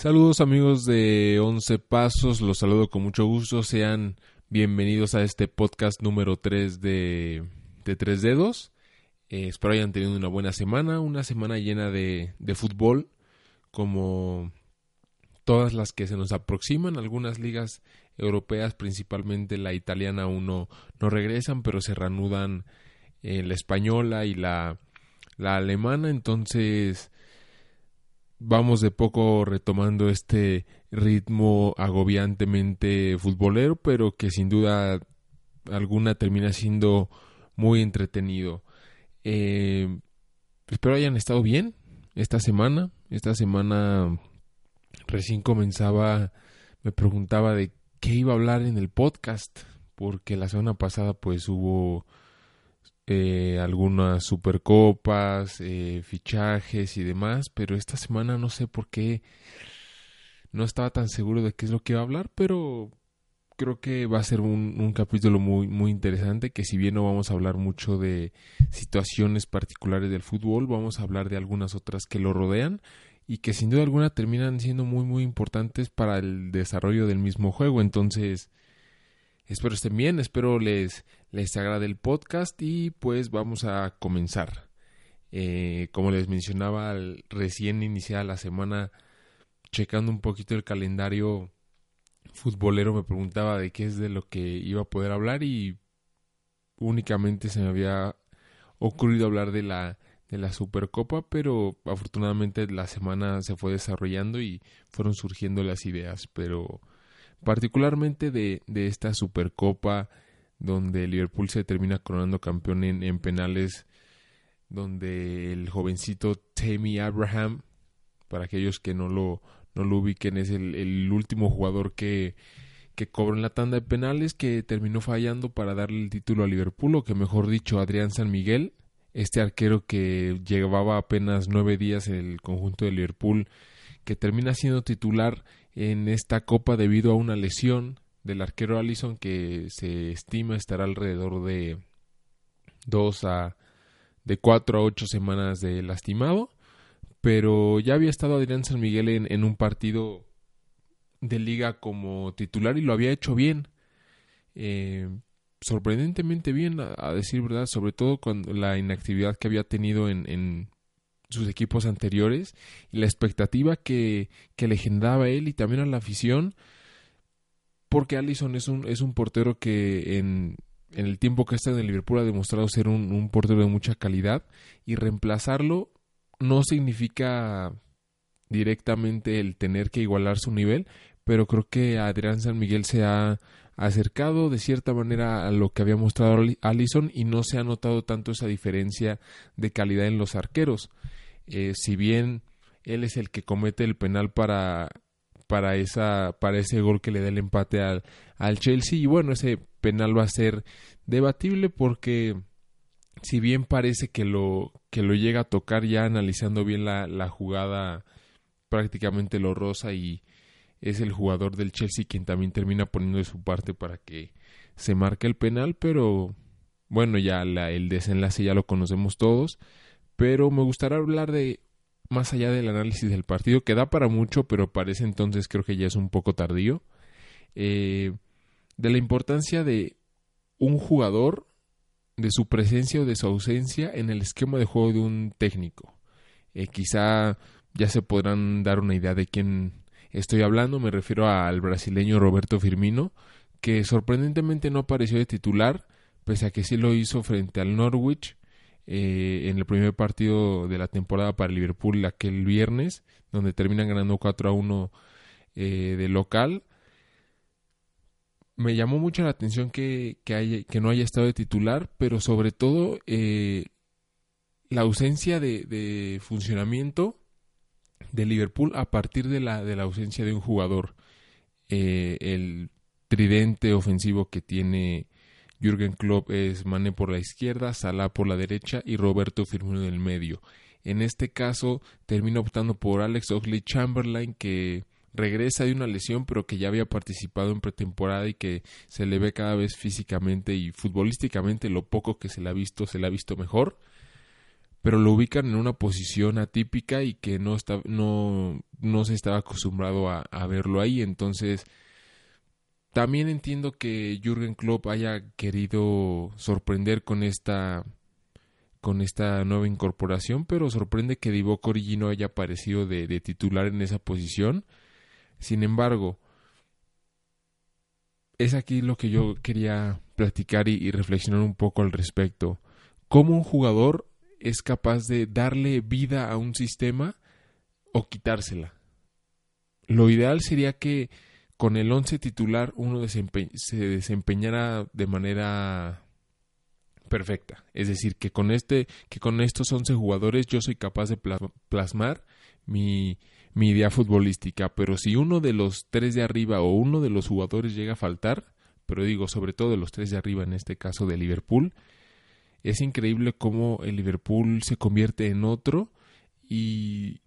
Saludos amigos de Once Pasos, los saludo con mucho gusto, sean bienvenidos a este podcast número 3 de, de Tres Dedos. Eh, espero hayan tenido una buena semana, una semana llena de, de fútbol, como todas las que se nos aproximan. Algunas ligas europeas, principalmente la italiana, aún no, regresan, pero se reanudan eh, la española y la, la alemana. Entonces, vamos de poco retomando este ritmo agobiantemente futbolero, pero que sin duda alguna termina siendo muy entretenido. Eh, espero hayan estado bien esta semana. Esta semana recién comenzaba, me preguntaba de qué iba a hablar en el podcast, porque la semana pasada pues hubo eh, algunas supercopas, eh, fichajes y demás, pero esta semana no sé por qué no estaba tan seguro de qué es lo que iba a hablar, pero creo que va a ser un, un, capítulo muy, muy interesante, que si bien no vamos a hablar mucho de situaciones particulares del fútbol, vamos a hablar de algunas otras que lo rodean y que sin duda alguna terminan siendo muy, muy importantes para el desarrollo del mismo juego. Entonces, Espero estén bien, espero les, les agrade el podcast y pues vamos a comenzar. Eh, como les mencionaba, recién iniciada la semana, checando un poquito el calendario futbolero, me preguntaba de qué es de lo que iba a poder hablar y únicamente se me había ocurrido hablar de la de la Supercopa, pero afortunadamente la semana se fue desarrollando y fueron surgiendo las ideas, pero particularmente de, de esta Supercopa donde Liverpool se termina coronando campeón en, penales, donde el jovencito Tammy Abraham, para aquellos que no lo, no lo ubiquen, es el, último jugador que, que cobró en la tanda de penales, que terminó fallando para darle el título a Liverpool, o que mejor dicho, Adrián San Miguel, este arquero que llevaba apenas nueve días en el conjunto de Liverpool, que termina siendo titular en esta copa debido a una lesión del arquero Allison que se estima estará alrededor de dos a de cuatro a ocho semanas de lastimado. Pero ya había estado Adrián San Miguel en, un partido de liga como titular y lo había hecho bien. Eh, sorprendentemente bien a, decir verdad sobre todo con la inactividad que había tenido en sus equipos anteriores y la expectativa que, que él y también a la afición porque Allison es un, es un portero que en, en el tiempo que está en el Liverpool ha demostrado ser un, un, portero de mucha calidad y reemplazarlo no significa directamente el tener que igualar su nivel, pero creo que Adrián San Miguel se ha acercado de cierta manera a lo que había mostrado Allison y no se ha notado tanto esa diferencia de calidad en los arqueros. Eh, si bien él es el que comete el penal para para esa para ese gol que le da el empate al, al Chelsea y bueno ese penal va a ser debatible porque si bien parece que lo que lo llega a tocar ya analizando bien la, la jugada prácticamente lo rosa y es el jugador del Chelsea quien también termina poniendo de su parte para que se marque el penal pero bueno ya la, el desenlace ya lo conocemos todos pero me gustaría hablar de más allá del análisis del partido, que da para mucho, pero parece entonces creo que ya es un poco tardío, eh, de la importancia de un jugador, de su presencia o de su ausencia en el esquema de juego de un técnico. Eh, quizá ya se podrán dar una idea de quién estoy hablando, me refiero al brasileño Roberto Firmino, que sorprendentemente no apareció de titular, pese a que sí lo hizo frente al Norwich, eh, en el primer partido de la temporada para Liverpool aquel viernes, donde terminan ganando 4 a 1 eh, de local. Me llamó mucho la atención que, que, no haya estado de titular, pero sobre todo eh, la ausencia de, de, funcionamiento de Liverpool a partir de la, de la ausencia de un jugador. el tridente ofensivo que tiene Jürgen Klopp es Mane por la izquierda, Salah por la derecha y Roberto Firmino en el medio. En este caso termina optando por Alex Oxley Chamberlain que regresa de una lesión pero que ya había participado en pretemporada y que se le ve cada vez físicamente y futbolísticamente lo poco que se le ha visto se le ha visto mejor pero lo ubican en una posición atípica y que no, está, no, no se estaba acostumbrado a, a verlo ahí. Entonces, también entiendo que Jürgen Klopp haya querido sorprender con esta con esta nueva incorporación, pero sorprende que Divock Origi no haya aparecido de, titular en esa posición. Sin embargo, es aquí lo que yo quería platicar y, reflexionar un poco al respecto. ¿Cómo un jugador es capaz de darle vida a un sistema o quitársela? Lo ideal sería que con el once titular uno se desempeñara de manera perfecta. Es decir, que con este, que con estos 11 jugadores yo soy capaz de plasmar mi, idea futbolística. Pero si uno de los tres de arriba o uno de los jugadores llega a faltar, pero digo sobre todo los tres de arriba en este caso de Liverpool, es increíble cómo el Liverpool se convierte en otro y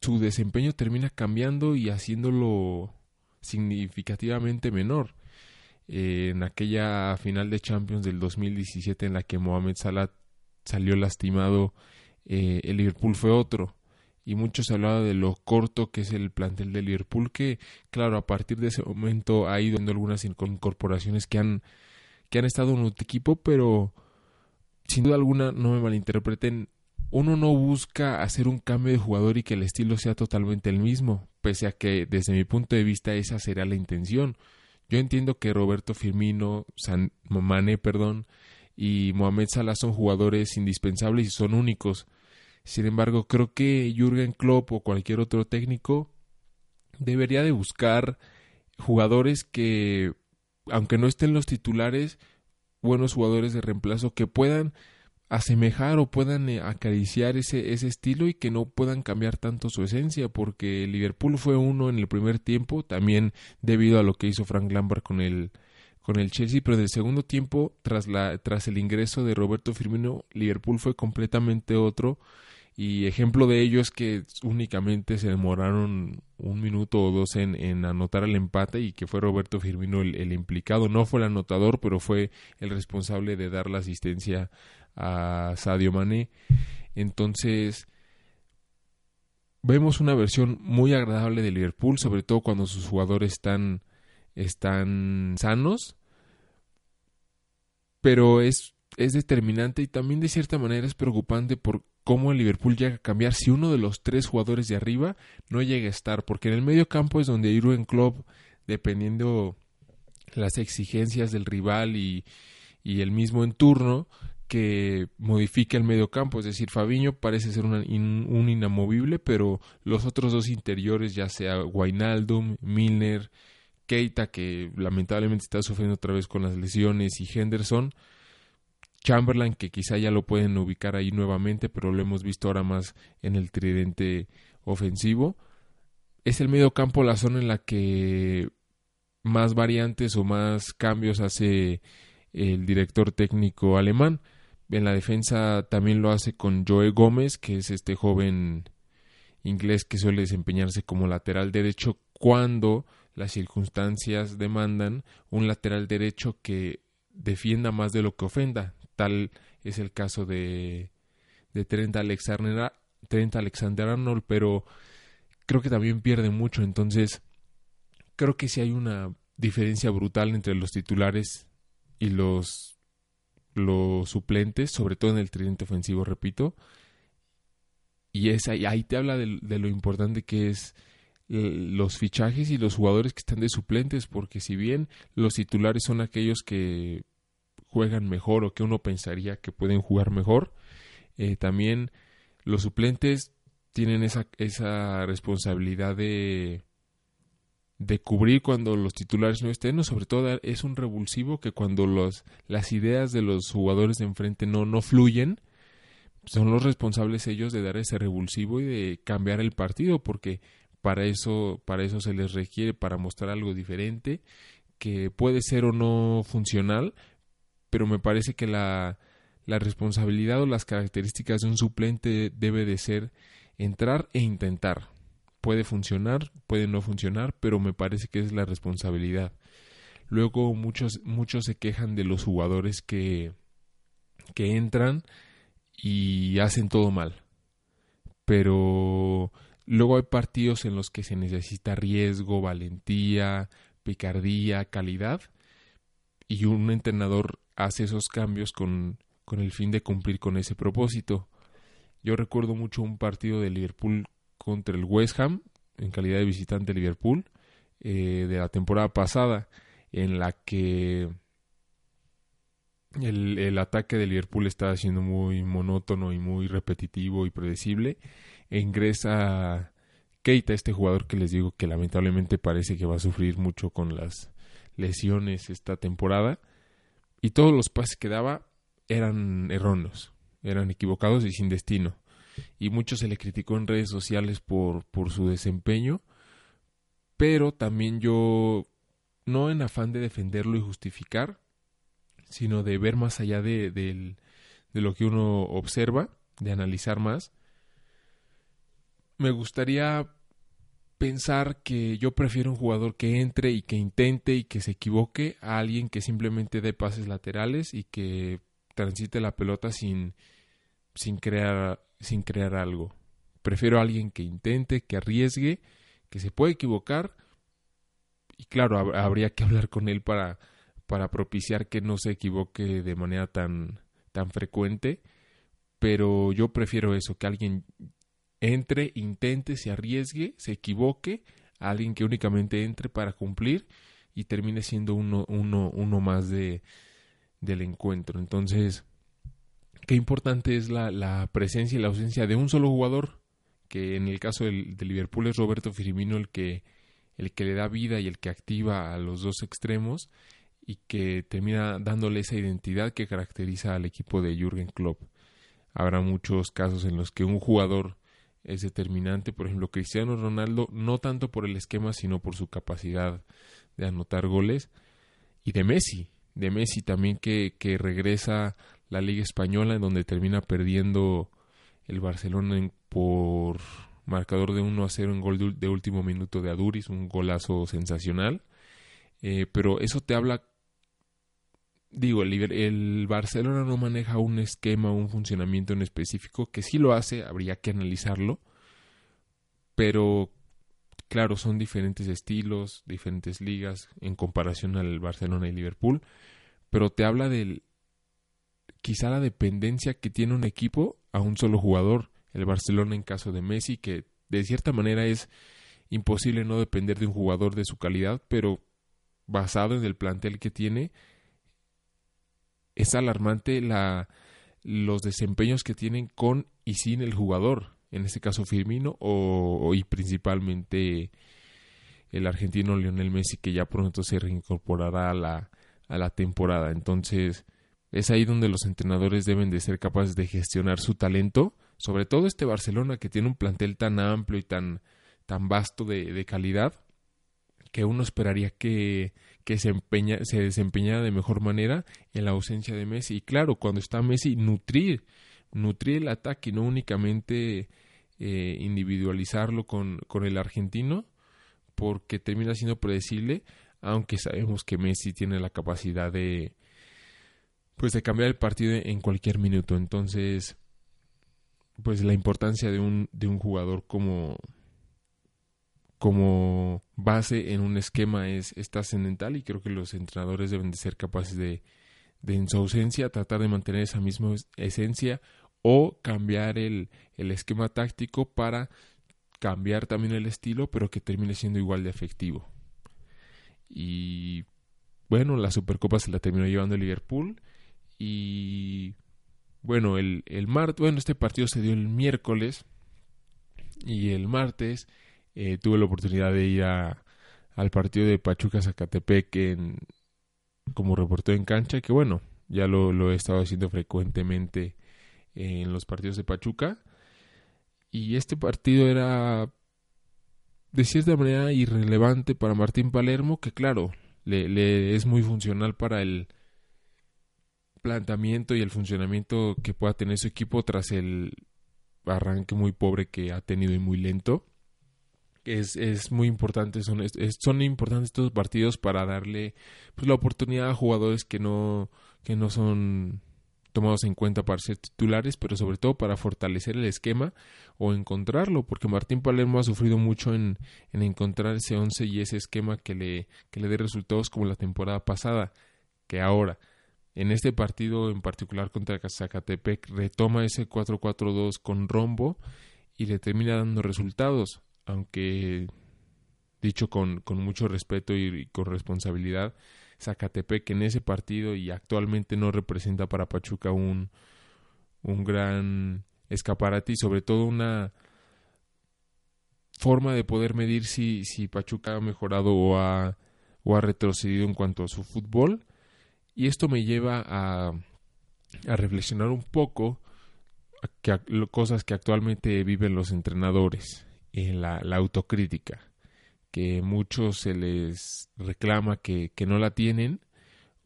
su desempeño termina cambiando y haciéndolo significativamente menor. En aquella final de Champions del 2017 en la que Mohamed Salah salió lastimado, eh, el Liverpool fue otro. Y muchos hablaban de lo corto que es el plantel de Liverpool, que claro, a partir de ese momento ha ido algunas incorporaciones que han, que han estado en un equipo, pero sin duda alguna, no me malinterpreten, uno no busca hacer un cambio de jugador y que el estilo sea totalmente el mismo, pese a que desde mi punto de vista esa será la intención. Yo entiendo que Roberto Firmino, San, perdón, y Mohamed Salah son jugadores indispensables y son únicos. Sin embargo, creo que Jürgen Klopp o cualquier otro técnico debería de buscar jugadores que, aunque no estén los titulares, buenos jugadores de reemplazo que puedan asemejar o puedan eh, acariciar ese, ese estilo y que no puedan cambiar tanto su esencia, porque Liverpool fue uno en el primer tiempo, también debido a lo que hizo Frank Lampard con el, con el Chelsea, pero en el segundo tiempo, tras, la, tras el ingreso de Roberto Firmino, Liverpool fue completamente otro y ejemplo de ello es que únicamente se demoraron un minuto o dos en, en anotar el empate y que fue Roberto Firmino el, el, implicado. No fue el anotador, pero fue el responsable de dar la asistencia a Sadio Mané. Entonces, vemos una versión muy agradable de Liverpool, sobre todo cuando sus jugadores están, están sanos. Pero es, es determinante y también de cierta manera es preocupante por cómo el Liverpool llega a cambiar si uno de los tres jugadores de arriba no llega a estar, porque en el medio campo es donde Jurgen Klopp, dependiendo las exigencias del rival y, y el mismo en turno, que modifica el medio campo, es decir, Fabiño parece ser un inamovible, pero los otros dos interiores, ya sea Wijnaldum, Milner, Keita, que lamentablemente está sufriendo otra vez con las lesiones, y Henderson, Chamberlain, que quizá ya lo pueden ubicar ahí nuevamente, pero lo hemos visto ahora más en el tridente ofensivo. Es el medio campo la zona en la que más variantes o más cambios hace el director técnico alemán. En la defensa también lo hace con Joe Gómez, que es este joven inglés que suele desempeñarse como lateral derecho cuando las circunstancias demandan un lateral derecho que defienda más de lo que ofenda. Tal es el caso de, Trent Alexander, Trent Alexander Arnold, pero creo que también pierde mucho. Entonces, creo que sí hay una diferencia brutal entre los titulares y los los suplentes, sobre todo en el tridente ofensivo, repito. Y es ahí, te habla de, lo importante que es los fichajes y los jugadores que están de suplentes, porque si bien los titulares son aquellos que juegan mejor o que uno pensaría que pueden jugar mejor, eh, también los suplentes tienen esa, esa responsabilidad de de cubrir cuando los titulares no estén, o sobre todo es un revulsivo que cuando los, las ideas de los jugadores de enfrente no, no fluyen, son los responsables ellos de dar ese revulsivo y de cambiar el partido, porque para eso, para eso se les requiere, para mostrar algo diferente, que puede ser o no funcional, pero me parece que la, la responsabilidad o las características de un suplente debe de ser entrar e intentar puede funcionar, puede no funcionar, pero me parece que es la responsabilidad. Luego muchos, muchos se quejan de los jugadores que, que entran y hacen todo mal. Pero luego hay partidos en los que se necesita riesgo, valentía, picardía, calidad y un entrenador hace esos cambios con, con el fin de cumplir con ese propósito. Yo recuerdo mucho un partido de Liverpool contra el West Ham en calidad de visitante Liverpool eh, de la temporada pasada en la que el, el, ataque de Liverpool estaba siendo muy monótono y muy repetitivo y predecible. E ingresa Keita, este jugador que les digo que lamentablemente parece que va a sufrir mucho con las lesiones esta temporada. Y todos los pases que daba eran erróneos, eran equivocados y sin destino. Y mucho se le criticó en redes sociales por, por su desempeño. Pero también yo, no en afán de defenderlo y justificar, sino de ver más allá de, de, lo que uno observa, de analizar más, me gustaría pensar que yo prefiero un jugador que entre y que intente y que se equivoque a alguien que simplemente dé pases laterales y que transite la pelota sin, sin, crear, sin crear algo. Prefiero a alguien que intente, que arriesgue, que se puede equivocar y claro, habría que hablar con él para para propiciar que no se equivoque de manera tan, tan frecuente, pero yo prefiero eso, que alguien entre, intente, se arriesgue, se equivoque, a alguien que únicamente entre para cumplir y termine siendo uno, uno, uno más de, del encuentro. Entonces, qué importante es la, la, presencia y la ausencia de un solo jugador, que en el caso del, de Liverpool es Roberto Firmino el que, el que le da vida y el que activa a los dos extremos, y que termina dándole esa identidad que caracteriza al equipo de Jürgen Klopp. Habrá muchos casos en los que un jugador es determinante, por ejemplo Cristiano Ronaldo, no tanto por el esquema, sino por su capacidad de anotar goles, y de Messi, de Messi también que, que regresa la Liga Española, en donde termina perdiendo el Barcelona por marcador de 1 a 0 en gol de, último minuto de Aduris, un golazo sensacional. Eh, pero eso te habla digo, el, Barcelona no maneja un esquema, un funcionamiento en específico, que sí lo hace, habría que analizarlo, pero claro, son diferentes estilos, diferentes ligas en comparación al Barcelona y Liverpool, pero te habla del quizá la dependencia que tiene un equipo a un solo jugador, el Barcelona en caso de Messi, que de cierta manera es imposible no depender de un jugador de su calidad, pero basado en el plantel que tiene, es alarmante la, los desempeños que tienen con y sin el jugador, en este caso Firmino o, y principalmente el argentino Lionel Messi que ya pronto se reincorporará a la, a la temporada. Entonces es ahí donde los entrenadores deben de ser capaces de gestionar su talento, sobre todo este Barcelona que tiene un plantel tan amplio y tan, tan vasto de, de calidad que uno esperaría que, que se, empeña, se desempeñara de mejor manera en la ausencia de Messi. Y claro, cuando está Messi, nutrir, nutrir el ataque, no únicamente eh, individualizarlo con, con el argentino, porque termina siendo predecible, aunque sabemos que Messi tiene la capacidad de pues de cambiar el partido en cualquier minuto. Entonces, pues la importancia de un, de un jugador como, como base en un esquema es, trascendental y creo que los entrenadores deben de ser capaces de, de en su ausencia tratar de mantener esa misma esencia o cambiar el, el esquema táctico para cambiar también el estilo pero que termine siendo igual de efectivo y bueno la Supercopa se la terminó llevando el Liverpool y bueno el, el martes bueno este partido se dio el miércoles y el martes eh, tuve la oportunidad de ir a, al partido de Pachuca Zacatepec en, como reportero en cancha, que bueno, ya lo, lo, he estado haciendo frecuentemente en los partidos de Pachuca. Y este partido era de cierta manera irrelevante para Martín Palermo, que claro, le, le es muy funcional para el planteamiento y el funcionamiento que pueda tener su equipo tras el arranque muy pobre que ha tenido y muy lento es, es muy importante, son, son importantes estos partidos para darle pues, la oportunidad a jugadores que no, que no son tomados en cuenta para ser titulares, pero sobre todo para fortalecer el esquema o encontrarlo, porque Martín Palermo ha sufrido mucho en, en encontrar ese once y ese esquema que le, que le dé resultados como la temporada pasada, que ahora, en este partido en particular contra Zacatepec, retoma ese 4-4-2 con rombo y le termina dando resultados, aunque dicho con, con mucho respeto y con responsabilidad, Zacatepec en ese partido y actualmente no representa para Pachuca un, un gran escaparate y sobre todo una forma de poder medir si, si Pachuca ha mejorado o ha, o ha retrocedido en cuanto a su fútbol. Y esto me lleva a, a reflexionar un poco cosas que actualmente viven los entrenadores, en la, la autocrítica que muchos se les reclama que, que no la tienen,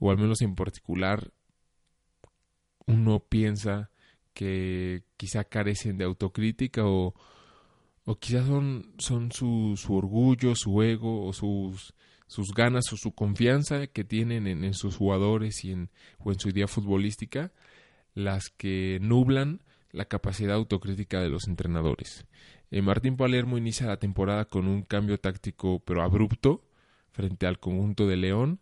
o al menos en particular uno piensa que quizá carecen de autocrítica o, o quizás son, son su, su, orgullo, su ego o sus, sus ganas o su confianza que tienen en, sus jugadores y en, o en su idea futbolística las que nublan la capacidad autocrítica de los entrenadores. Eh, Martín Palermo inicia la temporada con un cambio táctico pero abrupto frente al conjunto de León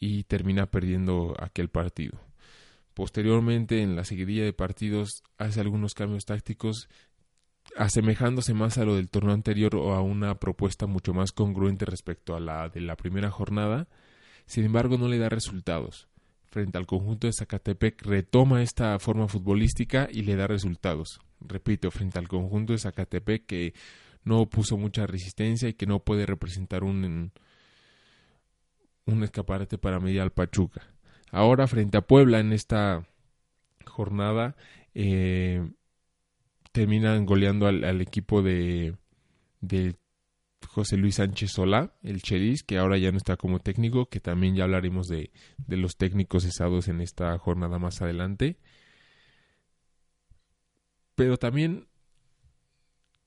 y termina perdiendo aquel partido. Posteriormente, en la seguidilla de partidos, hace algunos cambios tácticos asemejándose más a lo del torneo anterior o a una propuesta mucho más congruente respecto a la de la primera jornada. Sin embargo, no le da resultados frente al conjunto de Zacatepec retoma esta forma futbolística y le da resultados. Repito, frente al conjunto de Zacatepec que no puso mucha resistencia y que no puede representar un, un escaparate para medir al Pachuca. Ahora frente a Puebla en esta jornada eh, terminan goleando al, al equipo de, de José Luis Sánchez Solá, el Chelis, que ahora ya no está como técnico, que también ya hablaremos de, de los técnicos cesados en esta jornada más adelante. Pero también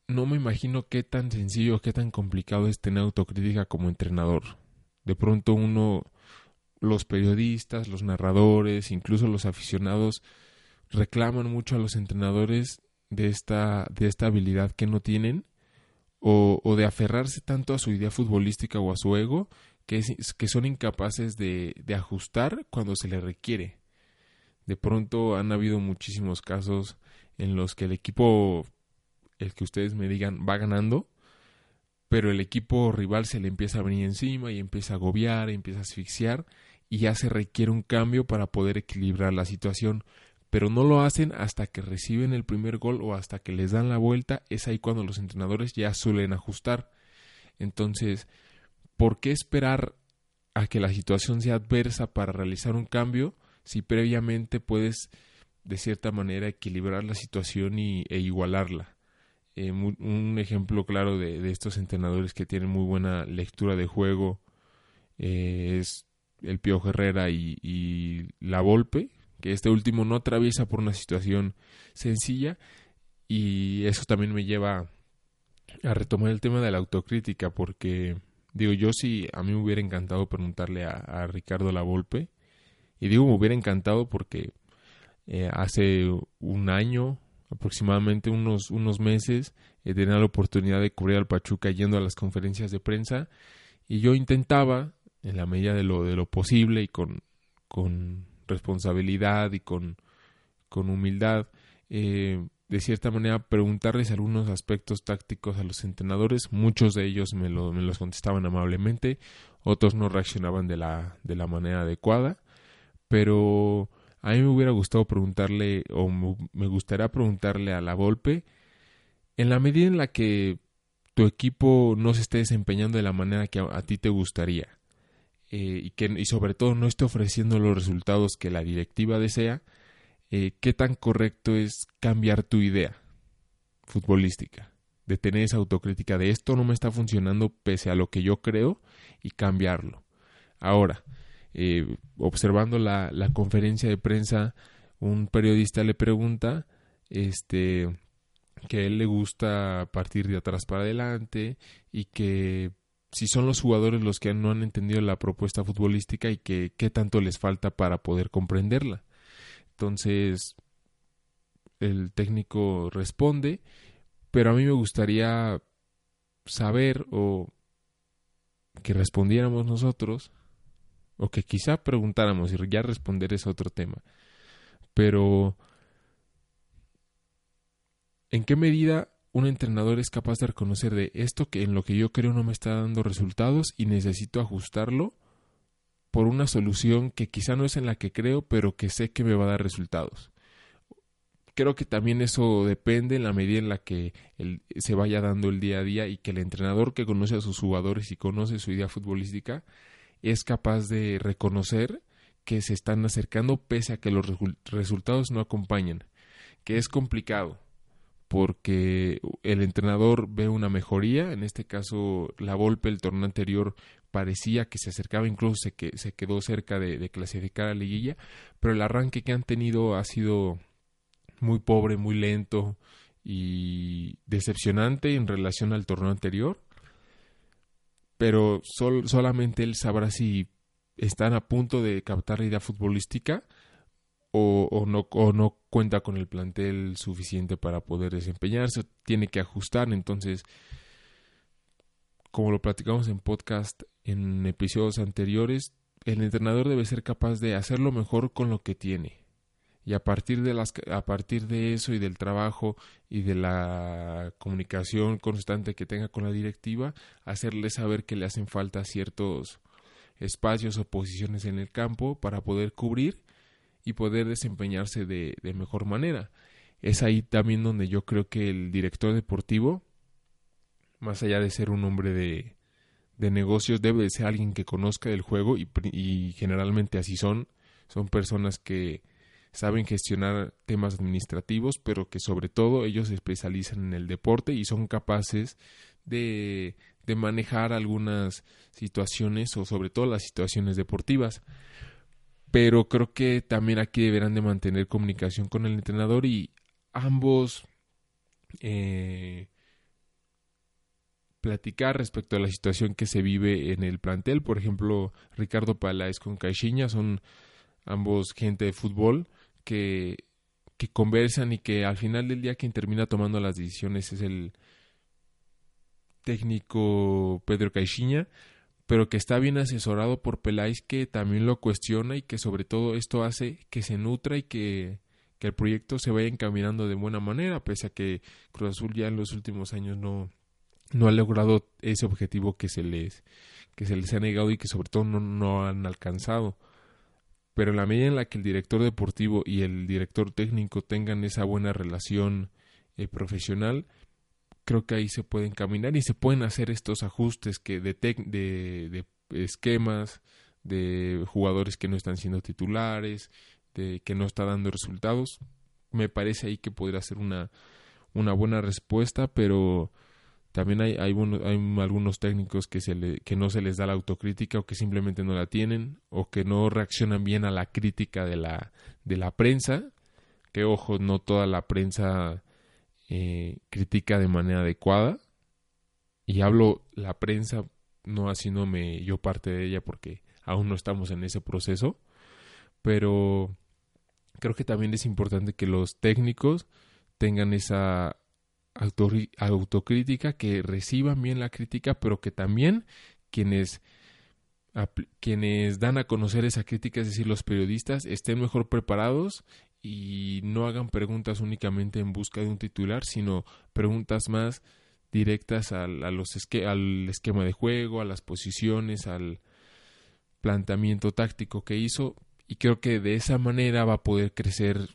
no me imagino qué tan sencillo, qué tan complicado es tener autocrítica como entrenador. De pronto uno, los periodistas, los narradores, incluso los aficionados, reclaman mucho a los entrenadores de esta, de esta habilidad que no tienen o, de aferrarse tanto a su idea futbolística o a su ego que, que son incapaces de, de ajustar cuando se les requiere. De pronto han habido muchísimos casos en los que el equipo, el que ustedes me digan, va ganando, pero el equipo rival se le empieza a venir encima y empieza a agobiar, y empieza a asfixiar y ya se requiere un cambio para poder equilibrar la situación pero no lo hacen hasta que reciben el primer gol o hasta que les dan la vuelta, es ahí cuando los entrenadores ya suelen ajustar. Entonces, ¿por qué esperar a que la situación sea adversa para realizar un cambio si previamente puedes de cierta manera equilibrar la situación y, e igualarla? Eh, un ejemplo claro de, estos entrenadores que tienen muy buena lectura de juego eh, es el Pío Herrera y, y la Volpe, que este último no atraviesa por una situación sencilla y eso también me lleva a retomar el tema de la autocrítica porque digo yo si a mí me hubiera encantado preguntarle a, Ricardo Lavolpe y digo me hubiera encantado porque eh, hace un año aproximadamente unos unos meses he tenido la oportunidad de cubrir al Pachuca yendo a las conferencias de prensa y yo intentaba en la medida de lo de lo posible y con responsabilidad y con, con humildad, eh, de cierta manera preguntarles algunos aspectos tácticos a los entrenadores. Muchos de ellos me, lo, me los contestaban amablemente, otros no reaccionaban de la, de la manera adecuada, pero a mí me hubiera gustado preguntarle, o me gustaría preguntarle a la Volpe, en la medida en la que tu equipo no se esté desempeñando de la manera que a ti te gustaría, eh, y, que, y sobre todo no esté ofreciendo los resultados que la directiva desea, eh, ¿qué tan correcto es cambiar tu idea futbolística? De tener esa autocrítica de esto no me está funcionando pese a lo que yo creo y cambiarlo. Ahora, eh, observando la, la conferencia de prensa, un periodista le pregunta este que a él le gusta partir de atrás para adelante y que si son los jugadores los que no han entendido la propuesta futbolística y que qué tanto les falta para poder comprenderla. Entonces, el técnico responde, pero a mí me gustaría saber o que respondiéramos nosotros, o que quizá preguntáramos, y ya responder es otro tema, pero ¿en qué medida un entrenador es capaz de reconocer de esto que en lo que yo creo no me está dando resultados y necesito ajustarlo por una solución que quizá no es en la que creo, pero que sé que me va a dar resultados. Creo que también eso depende en la medida en la que se vaya dando el día a día y que el entrenador que conoce a sus jugadores y conoce su idea futbolística es capaz de reconocer que se están acercando pese a que los resultados no acompañan, que es complicado porque el entrenador ve una mejoría, en este caso la Volpe el torneo anterior parecía que se acercaba, incluso se, que, se quedó cerca de, clasificar a la liguilla, pero el arranque que han tenido ha sido muy pobre, muy lento y decepcionante en relación al torneo anterior, pero solamente él sabrá si están a punto de captar la idea futbolística o, no, o no cuenta con el plantel suficiente para poder desempeñarse, tiene que ajustar, entonces, como lo platicamos en podcast en episodios anteriores, el entrenador debe ser capaz de hacerlo mejor con lo que tiene. Y a partir de las a partir de eso y del trabajo y de la comunicación constante que tenga con la directiva, hacerle saber que le hacen falta ciertos espacios o posiciones en el campo para poder cubrir y poder desempeñarse de, mejor manera. Es ahí también donde yo creo que el director deportivo, más allá de ser un hombre de, de negocios, debe de ser alguien que conozca el juego y, y generalmente así son. Son personas que saben gestionar temas administrativos, pero que sobre todo ellos se especializan en el deporte y son capaces de, de manejar algunas situaciones o sobre todo las situaciones deportivas pero creo que también aquí deberán de mantener comunicación con el entrenador y ambos eh, platicar respecto a la situación que se vive en el plantel. Por ejemplo, Ricardo Paláez con Caixinha son ambos gente de fútbol que, que conversan y que al final del día quien termina tomando las decisiones es el técnico Pedro Caixinha pero que está bien asesorado por Peláez que también lo cuestiona y que sobre todo esto hace que se nutra y que, el proyecto se vaya encaminando de buena manera, pese a que Cruz Azul ya en los últimos años no, no ha logrado ese objetivo que se les que se les ha negado y que sobre todo no, no han alcanzado. Pero en la medida en la que el director deportivo y el director técnico tengan esa buena relación eh, profesional, creo que ahí se pueden caminar y se pueden hacer estos ajustes que de, de, esquemas, de jugadores que no están siendo titulares, de que no está dando resultados. Me parece ahí que podría ser una, una buena respuesta, pero también hay, hay, hay algunos técnicos que, se le, que no se les da la autocrítica o que simplemente no la tienen o que no reaccionan bien a la crítica de la, de la prensa. Que ojo, no toda la prensa eh, critica de manera adecuada. Y hablo la prensa, no haciéndome yo parte de ella porque aún no estamos en ese proceso. Pero creo que también es importante que los técnicos tengan esa autocrítica, que reciban bien la crítica, pero que también quienes quienes dan a conocer esa crítica, es decir, los periodistas, estén mejor preparados y no hagan preguntas únicamente en busca de un titular, sino preguntas más directas al, a los al esquema de juego, a las posiciones, al planteamiento táctico que hizo y creo que de esa manera va a poder crecer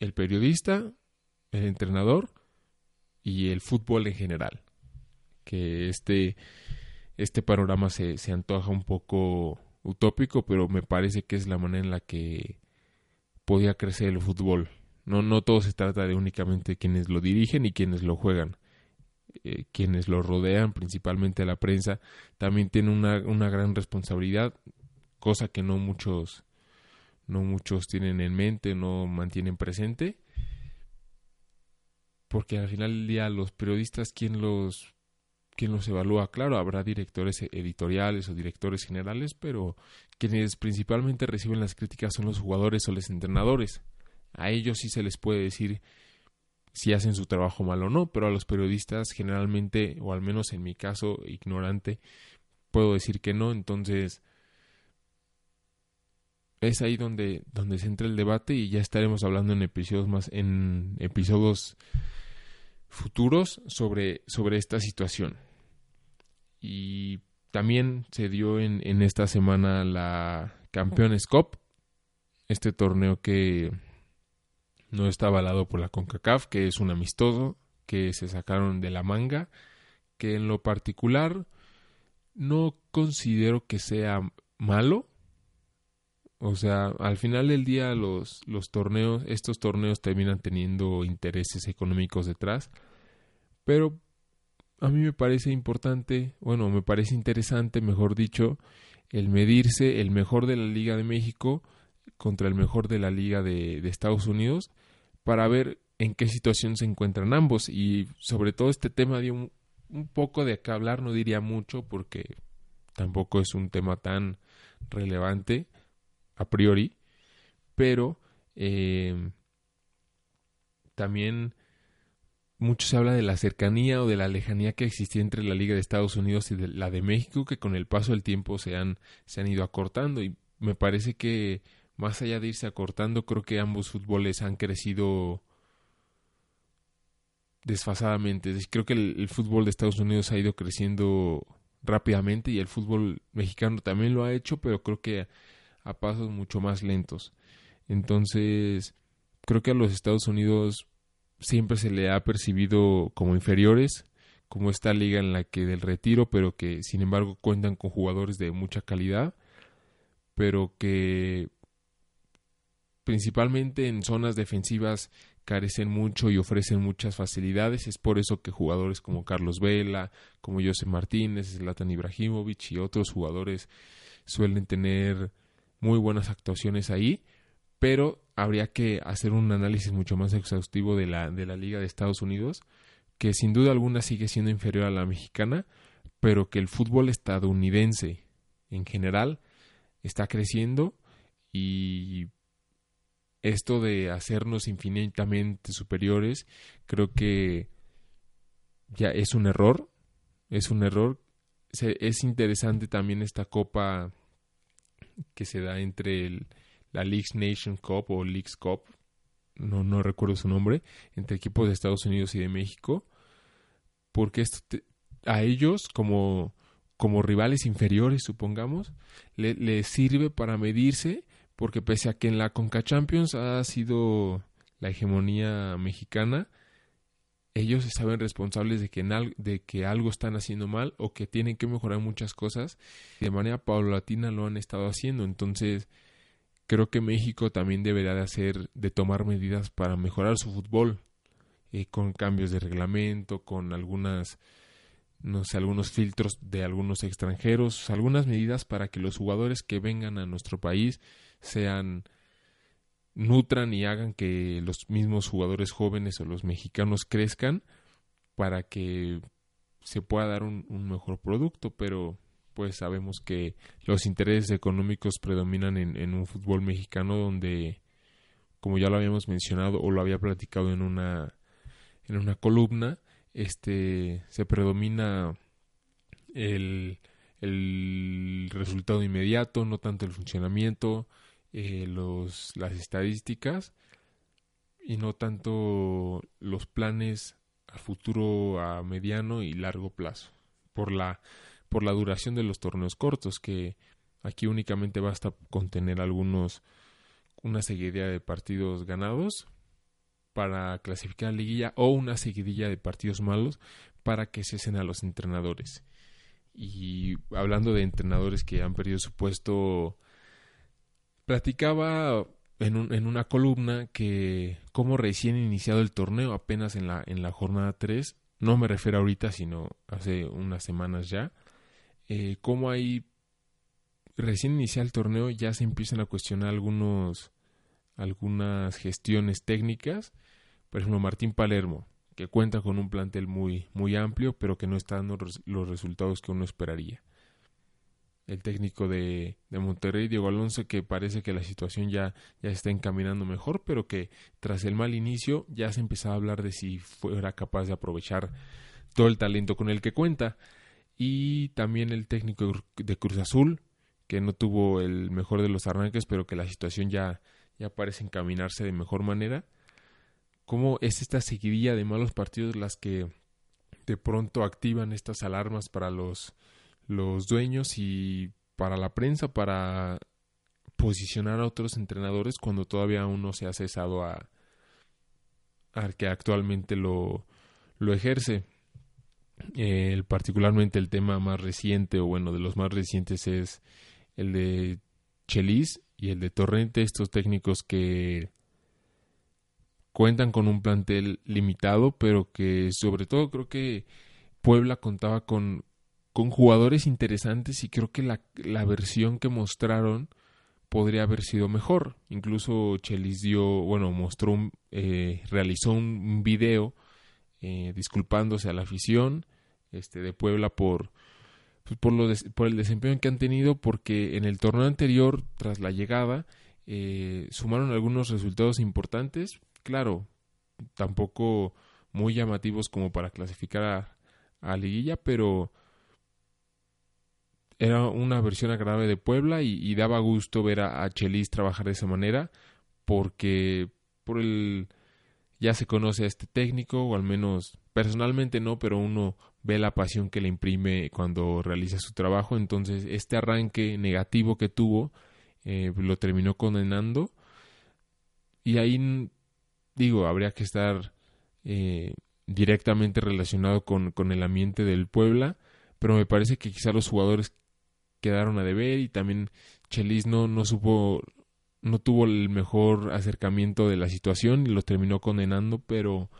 el periodista, el entrenador y el fútbol en general. Que este, este panorama se, se antoja un poco utópico, pero me parece que es la manera en la que podía crecer el fútbol. No, no todo se trata de únicamente quienes lo dirigen y quienes lo juegan. Eh, quienes lo rodean, principalmente la prensa, también tienen una, una gran responsabilidad, cosa que no muchos, no muchos tienen en mente, no mantienen presente. Porque al final del día los periodistas, ¿quién los quien los evalúa. Claro, habrá directores editoriales o directores generales, pero quienes principalmente reciben las críticas son los jugadores o los entrenadores. a ellos sí se les puede decir si hacen su trabajo mal o no, pero a los periodistas generalmente, o al menos en mi caso, ignorante, puedo decir que no, entonces es ahí donde, donde se entra el debate y ya estaremos hablando en episodios más, en episodios futuros sobre, sobre esta situación. Y también se dio en, en esta semana la Campeones Cup, este torneo que no está avalado por la CONCACAF, que es un amistoso que se sacaron de la manga, que en lo particular no considero que sea malo. O sea, al final del día los, los torneos, estos torneos terminan teniendo intereses económicos detrás. Pero a mí me parece importante, bueno, me parece interesante, mejor dicho, el medirse el mejor de la Liga de México contra el mejor de la Liga de, de Estados Unidos para ver en qué situación se encuentran ambos. Y sobre todo este tema dio un, un poco de qué hablar, no diría mucho porque tampoco es un tema tan relevante a priori, pero eh, también mucho se habla de la cercanía o de la lejanía que existía entre la Liga de Estados Unidos y la de México, que con el paso del tiempo se han, se han ido acortando y me parece que más allá de irse acortando, creo que ambos fútboles han crecido desfasadamente. Creo que el, fútbol de Estados Unidos ha ido creciendo rápidamente y el fútbol mexicano también lo ha hecho, pero creo que a pasos mucho más lentos. Entonces, creo que a los Estados Unidos siempre se le ha percibido como inferiores, como esta liga en la que del retiro, pero que sin embargo cuentan con jugadores de mucha calidad, pero que principalmente en zonas defensivas carecen mucho y ofrecen muchas facilidades. Es por eso que jugadores como Carlos Vela, como José Martínez, Zlatan Ibrahimovic y otros jugadores suelen tener muy buenas actuaciones ahí, pero habría que hacer un análisis mucho más exhaustivo de la, de la Liga de Estados Unidos, que sin duda alguna sigue siendo inferior a la mexicana, pero que el fútbol estadounidense en general está creciendo y esto de hacernos infinitamente superiores, creo que ya es un error, es un error. es interesante también esta copa que se da entre el, la Leagues Nation Cup o Leagues Cup, no, no recuerdo su nombre, entre equipos de Estados Unidos y de México, porque esto a ellos como, como rivales inferiores, supongamos, les le sirve para medirse porque pese a que en la Conca Champions ha sido la hegemonía mexicana, ellos se saben responsables de que, de que algo están haciendo mal o que tienen que mejorar muchas cosas. De manera paulatina lo han estado haciendo. Entonces, creo que México también deberá de hacer, de tomar medidas para mejorar su fútbol, eh, con cambios de reglamento, con algunas, no sé, algunos filtros de algunos extranjeros, algunas medidas para que los jugadores que vengan a nuestro país sean nutran y hagan que los mismos jugadores jóvenes o los mexicanos crezcan para que se pueda dar un, mejor producto, pero pues sabemos que los intereses económicos predominan en, en, un fútbol mexicano donde, como ya lo habíamos mencionado o lo había platicado en una en una columna, este se predomina el, el resultado inmediato, no tanto el funcionamiento, eh, los, las estadísticas y no tanto los planes a futuro, a mediano y largo plazo, por la, por la duración de los torneos cortos, que aquí únicamente basta con tener algunos, una seguidilla de partidos ganados para clasificar a la liguilla o una seguidilla de partidos malos para que cesen a los entrenadores. Y hablando de entrenadores que han perdido su puesto Platicaba en, en una columna que como recién iniciado el torneo, apenas en la, en la jornada 3, no me refiero ahorita, sino hace unas semanas ya, eh, como hay recién iniciado el torneo ya se empiezan a cuestionar algunos algunas gestiones técnicas, por ejemplo Martín Palermo, que cuenta con un plantel muy muy amplio, pero que no está dando los resultados que uno esperaría. El técnico de, de, Monterrey, Diego Alonso, que parece que la situación ya, ya está encaminando mejor, pero que tras el mal inicio ya se empezaba a hablar de si fuera capaz de aprovechar todo el talento con el que cuenta. Y también el técnico de Cruz Azul, que no tuvo el mejor de los arranques, pero que la situación ya, ya parece encaminarse de mejor manera. ¿Cómo es esta seguidilla de malos partidos las que de pronto activan estas alarmas para los los dueños y para la prensa para posicionar a otros entrenadores cuando todavía uno se ha cesado a al que actualmente lo, lo ejerce. Particularmente el tema más reciente, o bueno, de los más recientes es el de Chelis y el de Torrente, estos técnicos que cuentan con un plantel limitado, pero que sobre todo creo que Puebla contaba con, con jugadores interesantes y creo que la, la versión que mostraron podría haber sido mejor. Incluso Chelis dio, bueno, mostró, un, eh, realizó un video eh, disculpándose a la afición este, de Puebla por, pues, por, lo por el desempeño que han tenido, porque en el torneo anterior, tras la llegada, eh, sumaron algunos resultados importantes, claro, tampoco muy llamativos como para clasificar a liguilla, pero era una versión agradable de Puebla y, daba gusto ver a, Chelis trabajar de esa manera porque por el ya se conoce a este técnico o al menos personalmente no pero uno ve la pasión que le imprime cuando realiza su trabajo. Entonces este arranque negativo que tuvo eh, lo terminó condenando. Y ahí digo habría que estar eh, directamente relacionado con, con el ambiente del Puebla pero me parece que quizá los jugadores quedaron a deber y también Chelis no, no supo, no tuvo el mejor acercamiento de la situación y lo terminó condenando, pero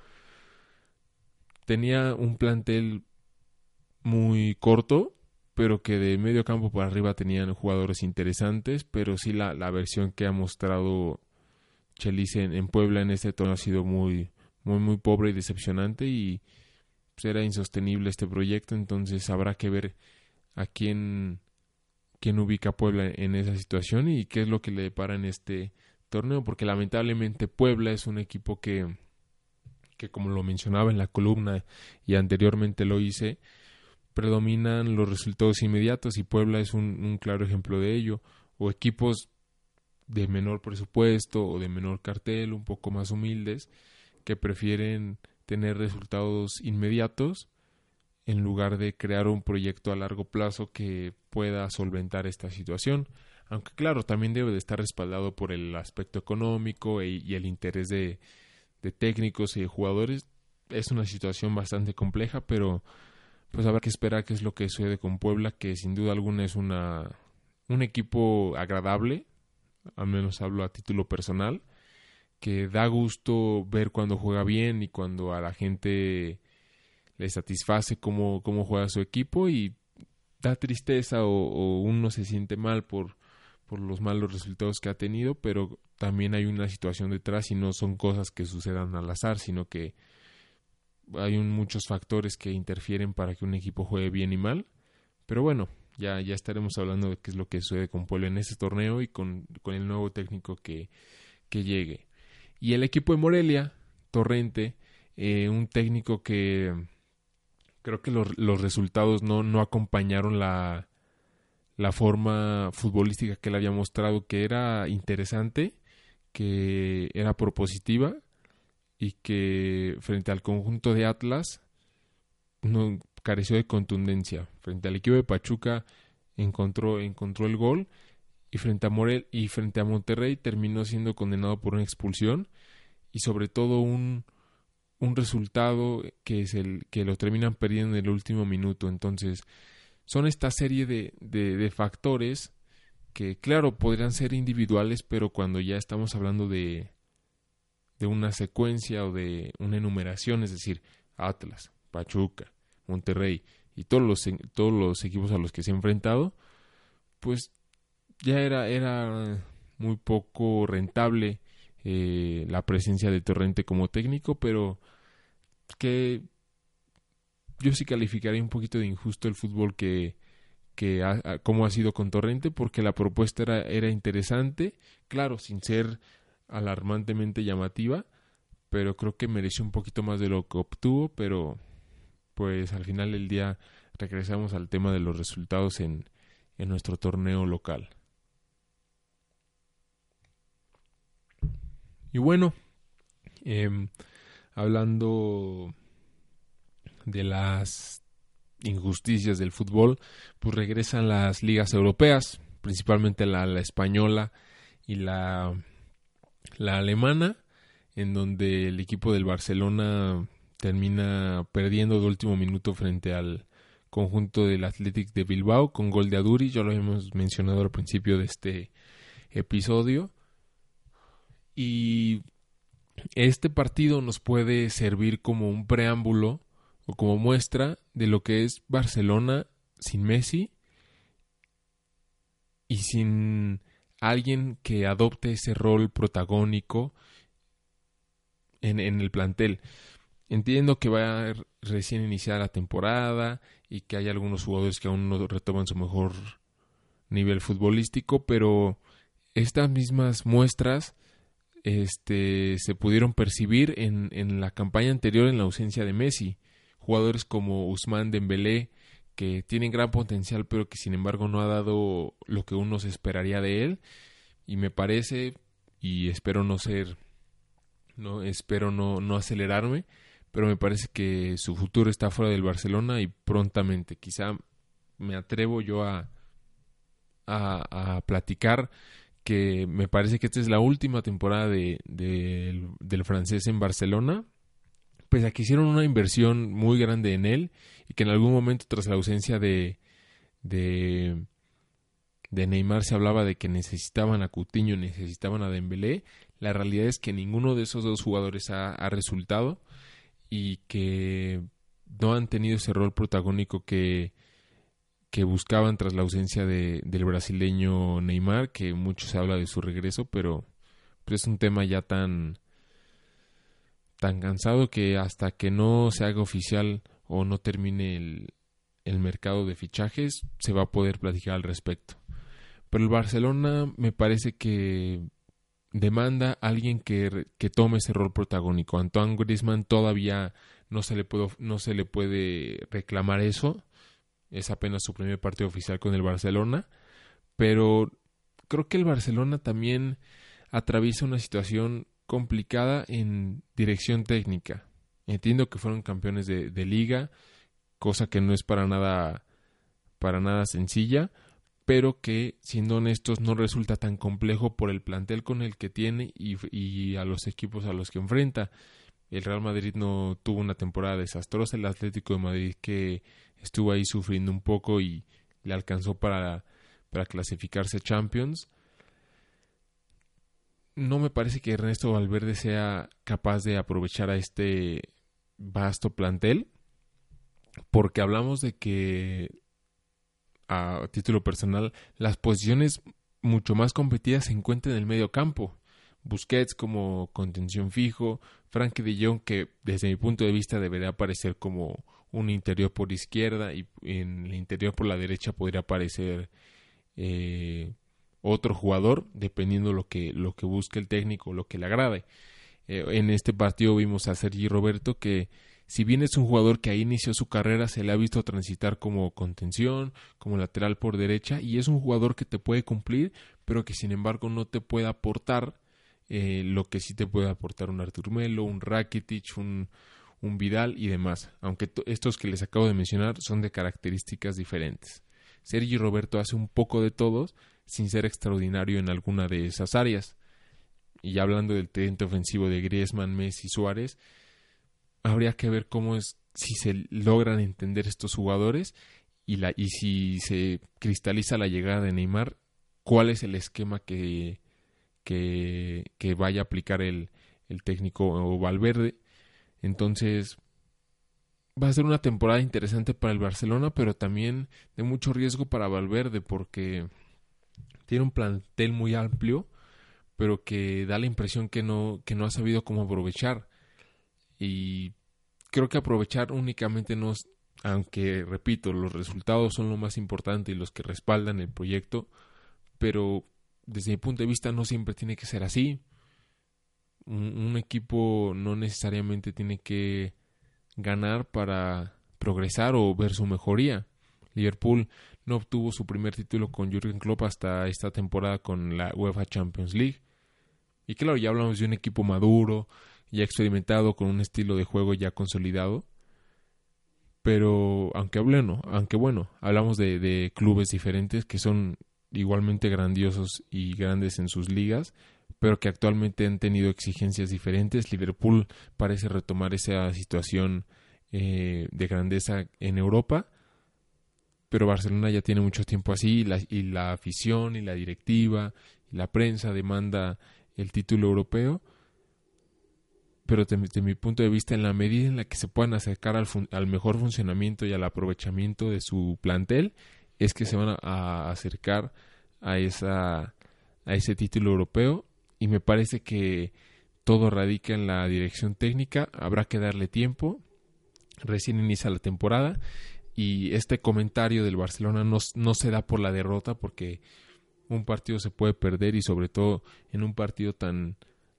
tenía un plantel muy corto, pero que de medio campo para arriba tenían jugadores interesantes, pero sí la, la versión que ha mostrado Chelis en, Puebla en este tono ha sido muy, muy, muy pobre y decepcionante y pues, era insostenible este proyecto, entonces habrá que ver a quién quién ubica a Puebla en esa situación y qué es lo que le depara en este torneo, porque lamentablemente Puebla es un equipo que, que como lo mencionaba en la columna y anteriormente lo hice, predominan los resultados inmediatos y Puebla es un, un claro ejemplo de ello, o equipos de menor presupuesto o de menor cartel, un poco más humildes, que prefieren tener resultados inmediatos en lugar de crear un proyecto a largo plazo que pueda solventar esta situación. Aunque claro, también debe de estar respaldado por el aspecto económico e, y el interés de, de técnicos y jugadores. Es una situación bastante compleja, pero pues habrá que esperar qué es lo que sucede con Puebla, que sin duda alguna es una, un equipo agradable, al menos hablo a título personal, que da gusto ver cuando juega bien y cuando a la gente le satisface cómo, cómo juega su equipo y da tristeza o, uno se siente mal por, por los malos resultados que ha tenido, pero también hay una situación detrás y no son cosas que sucedan al azar, sino que hay muchos factores que interfieren para que un equipo juegue bien y mal. Pero bueno, ya, ya estaremos hablando de qué es lo que sucede con Puebla en este torneo y con, con el nuevo técnico que, que llegue. Y el equipo de Morelia, Torrente, eh, un técnico que creo que los, los resultados no, no acompañaron la, la forma futbolística que él había mostrado, que era interesante, que era propositiva y que frente al conjunto de Atlas no careció de contundencia. Frente al equipo de Pachuca encontró, encontró el gol y frente a Morel y frente a Monterrey terminó siendo condenado por una expulsión y sobre todo un, un resultado que es el que lo terminan perdiendo en el último minuto. Entonces, son esta serie de, de, factores que, claro, podrían ser individuales, pero cuando ya estamos hablando de, de una secuencia o de una enumeración, es decir, Atlas, Pachuca, Monterrey y todos los, todos los equipos a los que se ha enfrentado, pues ya era, era muy poco rentable eh, la presencia de Torrente como técnico, pero que yo sí calificaría un poquito de injusto el fútbol que, que ha, cómo ha sido con Torrente, porque la propuesta era, era interesante, claro, sin ser alarmantemente llamativa, pero creo que mereció un poquito más de lo que obtuvo, pero pues al final del día regresamos al tema de los resultados en, en nuestro torneo local. Y bueno, em, hablando de las injusticias del fútbol, pues regresan las ligas europeas, principalmente la, española y la, la alemana, en donde el equipo del Barcelona termina perdiendo de último minuto frente al conjunto del Athletic de Bilbao con gol de Aduri, ya lo hemos mencionado al principio de este episodio. Y este partido nos puede servir como un preámbulo o como muestra de lo que es Barcelona sin Messi y sin alguien que adopte ese rol protagónico en, el plantel. Entiendo que va a recién iniciar la temporada y que hay algunos jugadores que aún no retoman su mejor nivel futbolístico, pero estas mismas muestras este, se pudieron percibir en, en la campaña anterior en la ausencia de Messi. Jugadores como Usman Dembélé que tienen gran potencial pero que sin embargo no ha dado lo que uno se esperaría de él. Y me parece y espero no ser no espero no, no acelerarme pero me parece que su futuro está fuera del Barcelona y prontamente. Quizá me atrevo yo a, a, platicar que me parece que esta es la última temporada de, del francés en Barcelona pues que hicieron una inversión muy grande en él y que en algún momento tras la ausencia de, de, Neymar se hablaba de que necesitaban a Coutinho, necesitaban a Dembélé. La realidad es que ninguno de esos dos jugadores ha, resultado y que no han tenido ese rol protagónico que, que buscaban tras la ausencia de, del brasileño Neymar, que mucho se habla de su regreso, pero pues es un tema ya tan tan cansado que hasta que no se haga oficial o no termine el, el mercado de fichajes se va a poder platicar al respecto. Pero el Barcelona me parece que demanda a alguien que, que, tome ese rol protagónico. Antoine Griezmann todavía no se le puede, no se le puede reclamar eso. Es apenas su primer partido oficial con el Barcelona. Pero creo que el Barcelona también atraviesa una situación complicada en dirección técnica. Entiendo que fueron campeones de, liga, cosa que no es para nada, para nada sencilla, pero que, siendo honestos, no resulta tan complejo por el plantel con el que tiene y, y, a los equipos a los que enfrenta. El Real Madrid no tuvo una temporada desastrosa, el Atlético de Madrid que estuvo ahí sufriendo un poco y le alcanzó para, para clasificarse Champions no me parece que Ernesto Valverde sea capaz de aprovechar a este vasto plantel, porque hablamos de que, a título personal, las posiciones mucho más competidas se encuentran en el medio campo. Busquets como contención fijo, Frankie de Jong que desde mi punto de vista debería aparecer como un interior por izquierda y en el interior por la derecha podría aparecer eh, otro jugador, dependiendo lo que, lo que busque el técnico, lo que le agrade. Eh, en este partido vimos a Sergi Roberto que si bien es un jugador que ahí inició su carrera, se le ha visto transitar como contención, como lateral por derecha, y es un jugador que te puede cumplir, pero que sin embargo no te puede aportar eh, lo que sí te puede aportar un Artur Melo, un Rakitic, un, un Vidal y demás, aunque estos que les acabo de mencionar son de características diferentes. Sergi Roberto hace un poco de todos, sin ser extraordinario en alguna de esas áreas. Y hablando del tridente ofensivo de Griezmann, Messi Suárez, habría que ver cómo es si se logran entender estos jugadores y, la, y si se cristaliza la llegada de Neymar, cuál es el esquema que, que, que vaya a aplicar el, el técnico Valverde. Entonces, va a ser una temporada interesante para el Barcelona, pero también de mucho riesgo para Valverde, porque tiene un plantel muy amplio, pero que da la impresión que no, que no ha sabido cómo aprovechar. Y creo que aprovechar únicamente no aunque repito, los resultados son lo más importante y los que respaldan el proyecto, pero desde mi punto de vista no siempre tiene que ser así. Un, equipo no necesariamente tiene que ganar para progresar o ver su mejoría. Liverpool no obtuvo su primer título con Jürgen Klopp hasta esta temporada con la UEFA Champions League. Y claro, ya hablamos de un equipo maduro, ya experimentado, con un estilo de juego ya consolidado. Pero aunque bueno, aunque bueno, hablamos de, de clubes diferentes que son igualmente grandiosos y grandes en sus ligas, pero que actualmente han tenido exigencias diferentes. Liverpool parece retomar esa situación eh, de grandeza en Europa, pero Barcelona ya tiene mucho tiempo así y la, y la afición y la directiva y la prensa demanda el título europeo. Pero desde, mi punto de vista, en la medida en la que se puedan acercar al, al mejor funcionamiento y al aprovechamiento de su plantel, es que se van a, acercar a, esa, a ese título europeo y me parece que todo radica en la dirección técnica, habrá que darle tiempo, recién inicia la temporada y este comentario del Barcelona no, no se da por la derrota porque un partido se puede perder y sobre todo en un partido tan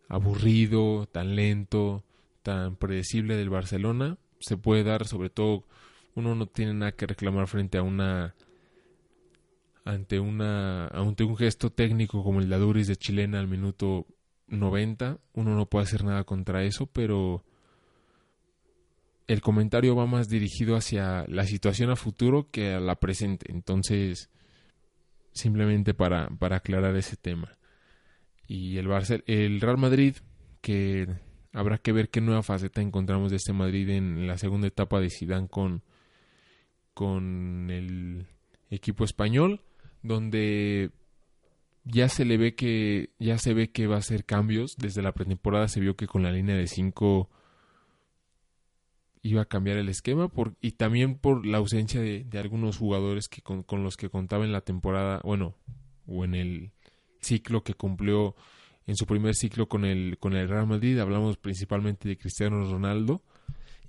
aburrido, tan lento, tan predecible del Barcelona, se puede dar sobre todo uno no tiene nada que reclamar frente a una ante una ante un gesto técnico como el de Aduris de Chilena al minuto 90, uno no puede hacer nada contra eso, pero el comentario va más dirigido hacia la situación a futuro que a la presente. Entonces, simplemente para, para aclarar ese tema. Y el, el Real Madrid, que habrá que ver qué nueva faceta encontramos de este Madrid en la segunda etapa de Zidane con, con el equipo español donde ya se le ve que ya se ve que va a hacer cambios. Desde la pretemporada se vio que con la línea de 5 iba a cambiar el esquema y también por la ausencia de, algunos jugadores que con, los que contaba en la temporada bueno o en el ciclo que cumplió en su primer ciclo con el con el Real Madrid. Hablamos principalmente de Cristiano Ronaldo.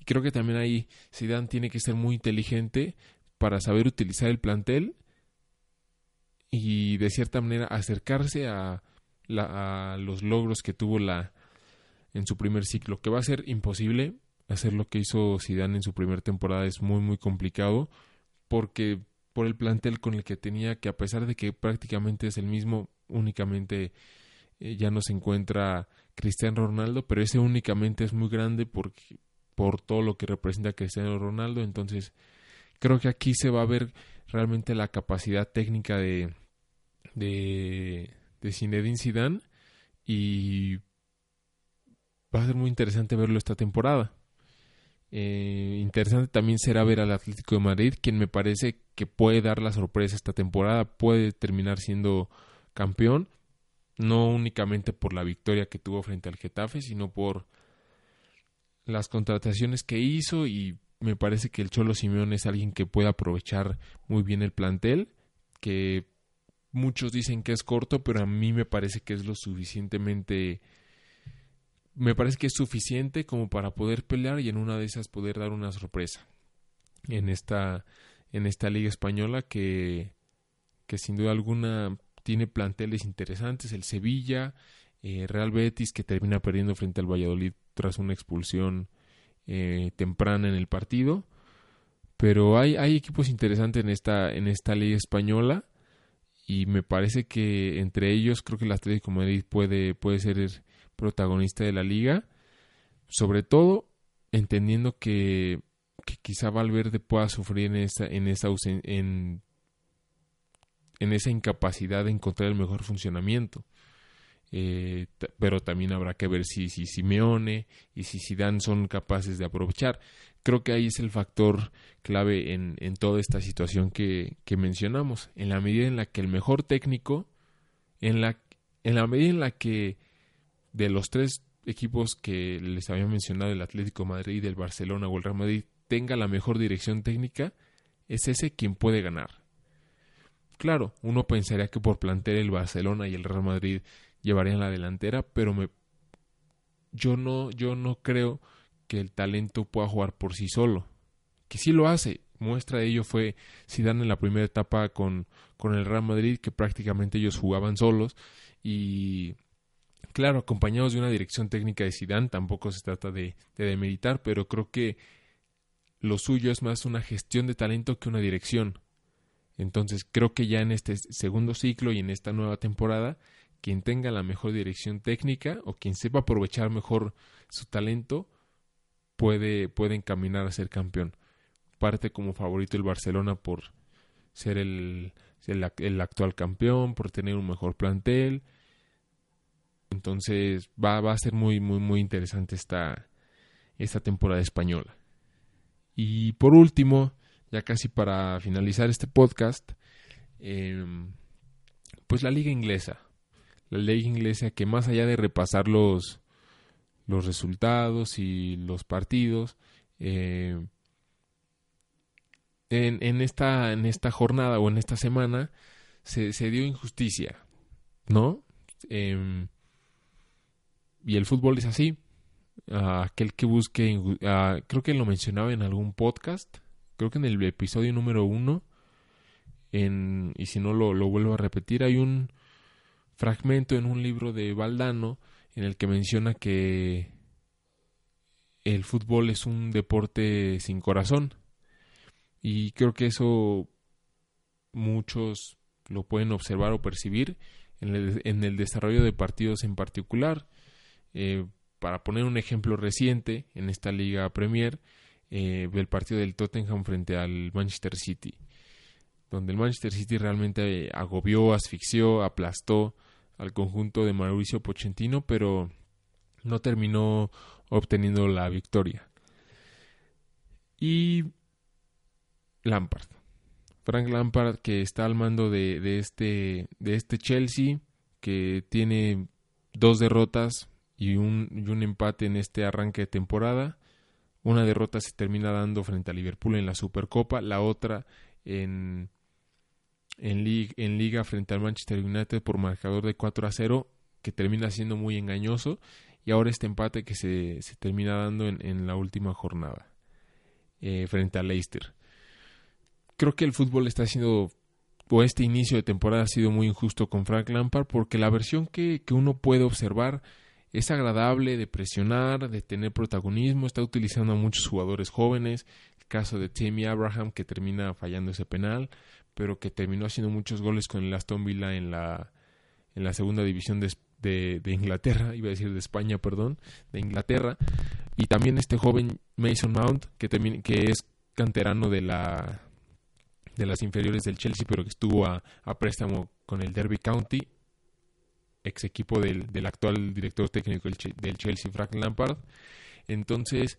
Y creo que también ahí Zidane tiene que ser muy inteligente para saber utilizar el plantel y de cierta manera acercarse a, los logros que tuvo la en su primer ciclo, que va a ser imposible hacer lo que hizo Zidane en su primera temporada es muy muy complicado porque por el plantel con el que tenía que a pesar de que prácticamente es el mismo únicamente eh, ya no se encuentra Cristiano Ronaldo pero ese únicamente es muy grande por todo lo que representa Cristiano Ronaldo entonces creo que aquí se va a ver realmente la capacidad técnica de, de, de Zinedine Zidane y va a ser muy interesante verlo esta temporada. Eh, interesante también será ver al Atlético de Madrid, quien me parece que puede dar la sorpresa esta temporada, puede terminar siendo campeón, no únicamente por la victoria que tuvo frente al Getafe, sino por las contrataciones que hizo y me parece que el Cholo Simeón es alguien que puede aprovechar muy bien el plantel, que muchos dicen que es corto, pero a mí me parece que es lo suficientemente me parece que es suficiente como para poder pelear y en una de esas poder dar una sorpresa en esta en esta liga española que que sin duda alguna tiene planteles interesantes el Sevilla eh, Real Betis que termina perdiendo frente al Valladolid tras una expulsión eh, temprana en el partido. Pero hay, hay equipos interesantes en esta, en esta liga española y me parece que entre ellos creo que el Atlético de Madrid puede, puede ser protagonista de la liga, sobre todo entendiendo que, que quizá Valverde pueda sufrir en esa, en esa en, en esa incapacidad de encontrar el mejor funcionamiento. Eh, pero también habrá que ver si, si Simeone y si Zidane son capaces de aprovechar. Creo que ahí es el factor clave en, en toda esta situación que, que, mencionamos. En la medida en la que el mejor técnico, en la, en la medida en la que de los tres equipos que les había mencionado, el Atlético Madrid, el Barcelona o el Real Madrid, tenga la mejor dirección técnica, es ese quien puede ganar. Claro, uno pensaría que por plantear el Barcelona y el Real Madrid llevarían la delantera, pero me yo no yo no creo que el talento pueda jugar por sí solo. Que sí lo hace, muestra de ello fue Zidane en la primera etapa con, con el Real Madrid, que prácticamente ellos jugaban solos y claro, acompañados de una dirección técnica de Zidane, tampoco se trata de, de pero creo que lo suyo es más una gestión de talento que una dirección. Entonces creo que ya en este segundo ciclo y en esta nueva temporada, quien tenga la mejor dirección técnica o quien sepa aprovechar mejor su talento, puede, puede encaminar a ser campeón. Parte como favorito el Barcelona por ser el, el, actual campeón, por tener un mejor plantel. Entonces va, va a ser muy, muy, muy interesante esta, esta temporada española. Y por último, ya casi para finalizar este podcast, em, pues la liga inglesa. La liga inglesa que más allá de repasar los, los resultados y los partidos, em, en, en, esta, en esta jornada o en esta semana se, se dio injusticia, ¿no? Em, y el fútbol es así aquel que busque, creo que lo mencionaba en algún podcast, creo que en el episodio número uno, en, y si no lo, lo vuelvo a repetir, hay un fragmento en un libro de Valdano en el que menciona que el fútbol es un deporte sin corazón. Y creo que eso muchos lo pueden observar o percibir en el, en el desarrollo de partidos en particular. Eh, para poner un ejemplo reciente en esta Liga Premier, eh, el partido del Tottenham frente al Manchester City, donde el Manchester City realmente agobió, asfixió, aplastó al conjunto de Mauricio Pochettino, pero no terminó obteniendo la victoria. Y Lampard. Frank Lampard que está al mando de, de, este, de este Chelsea, que tiene dos derrotas y un, y un empate en este arranque de temporada. Una derrota se termina dando frente a Liverpool en la Supercopa, la otra en, en, Liga frente al Manchester United por marcador de 4 a 0, que termina siendo muy engañoso, y ahora este empate que se, se termina dando en, la última jornada eh, frente a Leicester. Creo que el fútbol está siendo o este inicio de temporada ha sido muy injusto con Frank Lampard porque la versión que, que uno puede observar es agradable de presionar, de tener protagonismo, está utilizando a muchos jugadores jóvenes, el caso de Timmy Abraham que termina fallando ese penal, pero que terminó haciendo muchos goles con el Aston Villa en la, en la segunda división de, de, Inglaterra, iba a decir de España, perdón, de Inglaterra, y también este joven Mason Mount que, que es canterano de la de las inferiores del Chelsea, pero que estuvo a, a préstamo con el Derby County ex equipo del, del actual director técnico del, Chelsea, Frank Lampard. Entonces,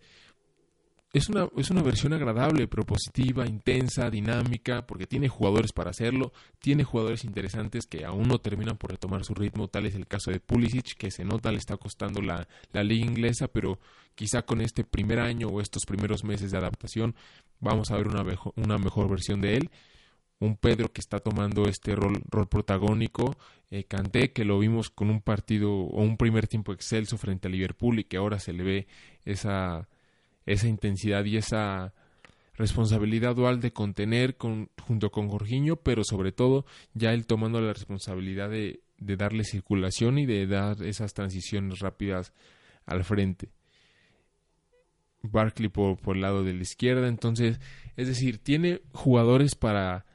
es una, es una versión agradable, propositiva, intensa, dinámica, porque tiene jugadores para hacerlo, tiene jugadores interesantes que aún no terminan por retomar su ritmo, tal es el caso de Pulisic, que se nota le está costando la, la liga inglesa, pero quizá con este primer año o estos primeros meses de adaptación vamos a ver una, una mejor versión de él. Un Pedro que está tomando este rol, rol protagónico, eh, Canté que lo vimos con un partido o un primer tiempo excelso frente a Liverpool y que ahora se le ve esa, esa intensidad y esa responsabilidad dual de contener con, junto con Jorginho, pero sobre todo ya él tomando la responsabilidad de, de darle circulación y de dar esas transiciones rápidas al frente. Barkley por, por el lado de la izquierda, entonces, es decir, tiene jugadores para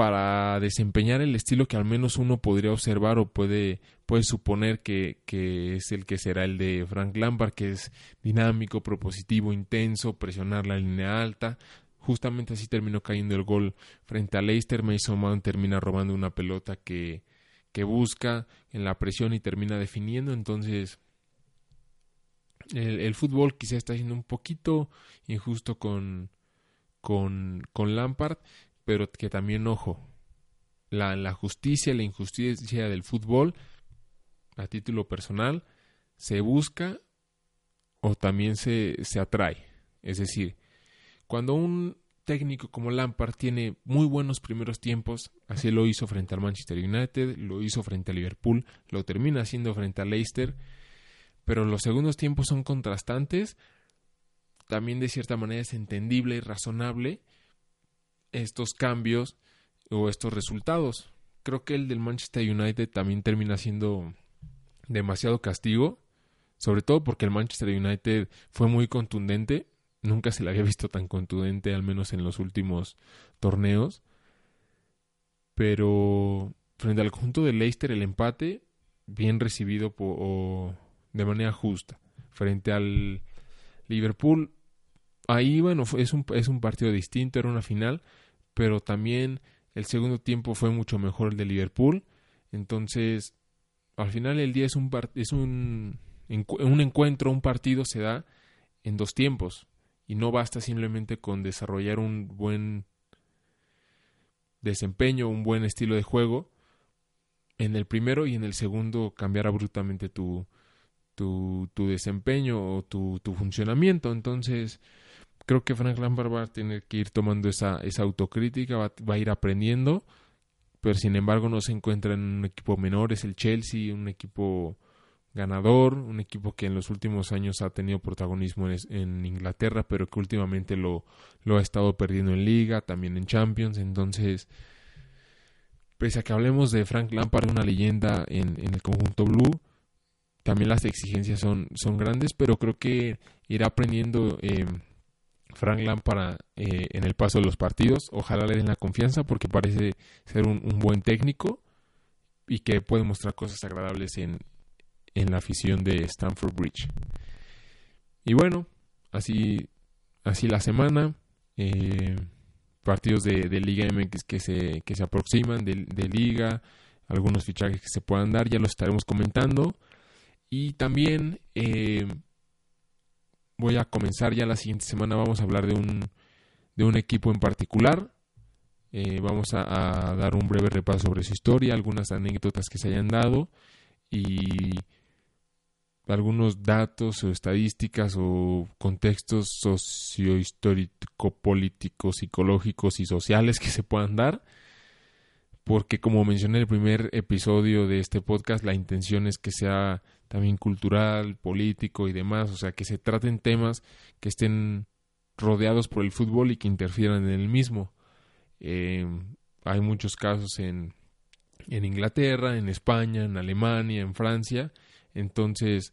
para desempeñar el estilo que al menos uno podría observar o puede, puede suponer que, que, es el que será el de Frank Lampard, que es dinámico, propositivo, intenso, presionar la línea alta. Justamente así terminó cayendo el gol frente a Leicester. Mason Mount termina robando una pelota que, que busca en la presión y termina definiendo. Entonces, el, el fútbol quizá está siendo un poquito injusto con, con, con Lampard pero que también, ojo, la, la justicia, la injusticia del fútbol, a título personal, se busca o también se, se atrae. Es decir, cuando un técnico como Lampard tiene muy buenos primeros tiempos, así lo hizo frente al Manchester United, lo hizo frente a Liverpool, lo termina haciendo frente a Leicester, pero los segundos tiempos son contrastantes, también de cierta manera es entendible y razonable estos cambios o estos resultados. Creo que el del Manchester United también termina siendo demasiado castigo, sobre todo porque el Manchester United fue muy contundente, nunca se le había visto tan contundente, al menos en los últimos torneos, pero frente al conjunto de Leicester el empate bien recibido o de manera justa. Frente al Liverpool, ahí bueno, es un, es un partido distinto, era una final, pero también el segundo tiempo fue mucho mejor el de Liverpool. Entonces, al final el día es un, es un, un encuentro, un partido se da en dos tiempos. Y no basta simplemente con desarrollar un buen desempeño, un buen estilo de juego, en el primero y en el segundo cambiar abruptamente tu, tu, tu desempeño o tu, tu, funcionamiento. Entonces, creo que Frank Lampard va a tener que ir tomando esa, esa autocrítica, va, va, a ir aprendiendo, pero sin embargo no se encuentra en un equipo menor, es el Chelsea, un equipo ganador, un equipo que en los últimos años ha tenido protagonismo en, en Inglaterra, pero que últimamente lo, lo ha estado perdiendo en liga, también en Champions, entonces pese a que hablemos de Frank Lampard, una leyenda en, el conjunto blue, también las exigencias son, son grandes, pero creo que irá aprendiendo eh, Frank Lampard eh, en el paso de los partidos. Ojalá le den la confianza porque parece ser un, buen técnico y que puede mostrar cosas agradables en, en la afición de Stamford Bridge. Y bueno, así, así la semana. Eh, partidos de, Liga MX que se, que se aproximan, de, Liga, algunos fichajes que se puedan dar, ya los estaremos comentando. Y también eh, voy a comenzar ya la siguiente semana, vamos a hablar de un, de un equipo en particular. Eh, vamos a, dar un breve repaso sobre su historia, algunas anécdotas que se hayan dado y algunos datos o estadísticas o contextos sociohistórico, políticos, psicológicos y sociales que se puedan dar. Porque como mencioné en el primer episodio de este podcast, la intención es que sea también cultural, político y demás, o sea, que se traten temas que estén rodeados por el fútbol y que interfieran en el mismo. Eh, hay muchos casos en, en Inglaterra, en España, en Alemania, en Francia, entonces,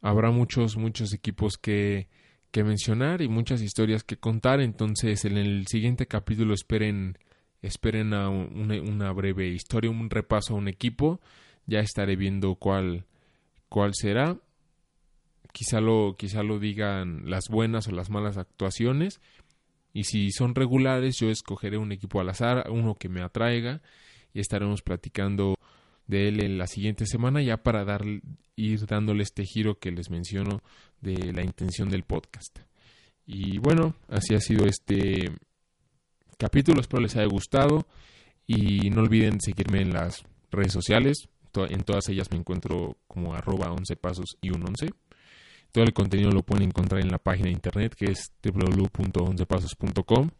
habrá muchos, muchos equipos que, que mencionar y muchas historias que contar. Entonces, en el siguiente capítulo esperen, esperen a una, una breve historia, un repaso a un equipo. Ya estaré viendo cuál, cuál será. Quizá lo, quizá lo digan las buenas o las malas actuaciones. Y si son regulares, yo escogeré un equipo al azar, uno que me atraiga, y estaremos platicando de él en la siguiente semana ya para dar, ir dándole este giro que les menciono de la intención del podcast. Y bueno, así ha sido este capítulo, espero les haya gustado y no olviden seguirme en las redes sociales, en todas ellas me encuentro como arroba 11 pasos y un 11. Todo el contenido lo pueden encontrar en la página de internet que es www.oncepasos.com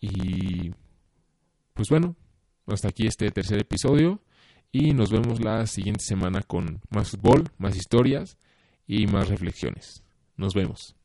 y pues bueno, hasta aquí este tercer episodio y nos vemos la siguiente semana con más fútbol, más historias y más reflexiones. Nos vemos.